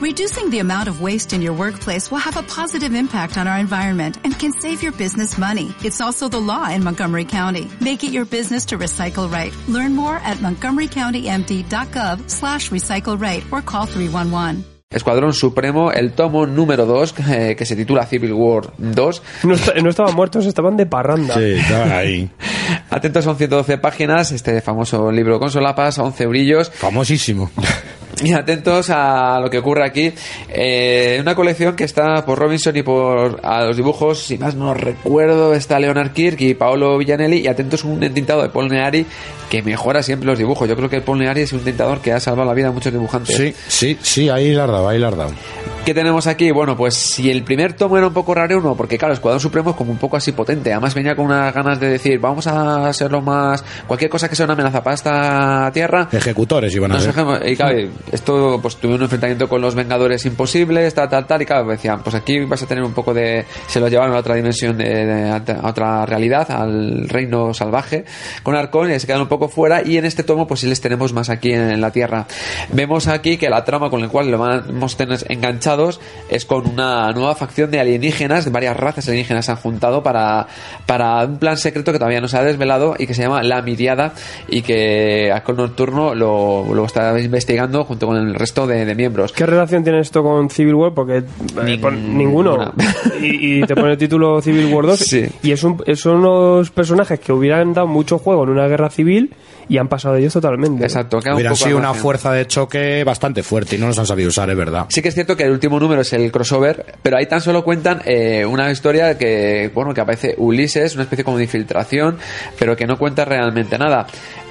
Reducing the amount of waste in your workplace will have a positive impact on our environment and can save your business money. It's also the law in Montgomery County. Make it your business to recycle right. Learn more at montgomerycountymd.gov slash recycle right or call 311. Escuadrón Supremo, el tomo número 2, eh, que se titula Civil War 2. No, no estaban muertos, estaban de parranda. Sí, estaban ahí. Atentos, son 112 páginas, este famoso libro con solapas, 11 brillos. Famosísimo. Y atentos a lo que ocurre aquí. Eh, una colección que está por Robinson y por a los dibujos, si más no recuerdo, está Leonard Kirk y Paolo Villanelli. Y atentos un entintado de Paul Neary que mejora siempre los dibujos. Yo creo que Paul Neary es un tintador que ha salvado la vida a muchos dibujantes. Sí, sí, sí, ahí la has dado, ahí la dado. ¿Qué tenemos aquí? Bueno, pues si el primer tomo era un poco raro uno, porque claro, Escuadrón Supremo es como un poco así potente. Además venía con unas ganas de decir, vamos a hacerlo más... Cualquier cosa que sea una amenaza para esta tierra, Ejecutores iban a ser. y claro, esto pues tuve un enfrentamiento con los Vengadores imposibles, tal, tal, tal, y claro, decían, pues aquí vas a tener un poco de... Se lo llevaron a otra dimensión, de, de- a otra realidad, al reino salvaje, con Arcón, y se quedan un poco fuera, y en este tomo pues sí les tenemos más aquí en, la Tierra. Vemos aquí que la trama con la cual lo vamos a tener es con una nueva facción de alienígenas, varias razas alienígenas se han juntado para, para un plan secreto que todavía no se ha desvelado y que se llama La Miriada y que Arcón Nocturno lo, lo está investigando junto con el resto de, de miembros. ¿Qué relación tiene esto con Civil War? Porque eh, pon- ninguno. Y, y te pone el título Civil War 2. Sí. Y es un- son unos personajes que hubieran dado mucho juego en una guerra civil y han pasado de ellos totalmente. Exacto, Hubieran sido una fuerza de choque bastante fuerte y no los han sabido usar, es verdad. Sí que es cierto que el último número es el crossover, pero ahí tan solo cuentan eh, una historia que, bueno, que aparece Ulises, una especie como de infiltración, pero que no cuenta realmente nada.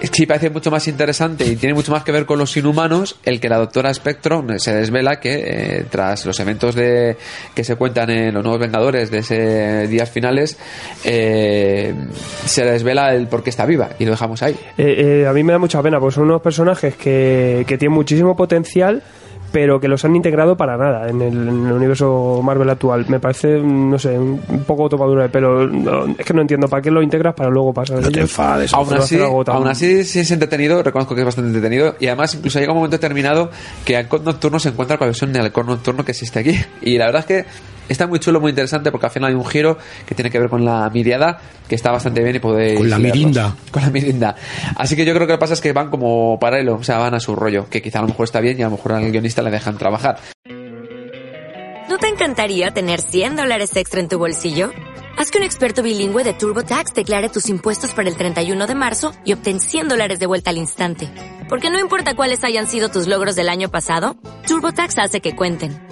Eh, Sí parece mucho más interesante y tiene mucho más que ver con los inhumanos, el que la doctora Spectro se desvela que eh, tras los eventos de que se cuentan en los nuevos Vengadores de ese días finales, eh, se desvela el por qué está viva y lo dejamos ahí. Eh, eh, a mí me da mucha pena, porque son unos personajes que, que tienen muchísimo potencial, pero que los han integrado para nada en el, en el universo Marvel actual. Me parece, no sé, un poco topadura de pelo. No, es que no entiendo para qué lo integras para luego pasar No te enfades. Aún así, aún así, sí es entretenido, reconozco que es bastante entretenido. Y además, incluso llega un momento determinado que Halcón Nocturno se encuentra con la versión de Halcón Nocturno que existe aquí. Y la verdad es que está muy chulo, muy interesante, porque al final hay un giro que tiene que ver con la miriada, que está bastante bien y podéis. Con la leerlos. mirinda. Con la mirinda. Así que yo creo que lo que pasa es que van como paralelo, o sea, van a su rollo, que quizá a lo mejor está bien y a lo mejor al guionista le dejan trabajar. ¿No te encantaría tener 100 dólares extra en tu bolsillo? Haz que un experto bilingüe de TurboTax declare tus impuestos para el 31 de marzo y obtén 100 dólares de vuelta al instante. Porque no importa cuáles hayan sido tus logros del año pasado, TurboTax hace que cuenten.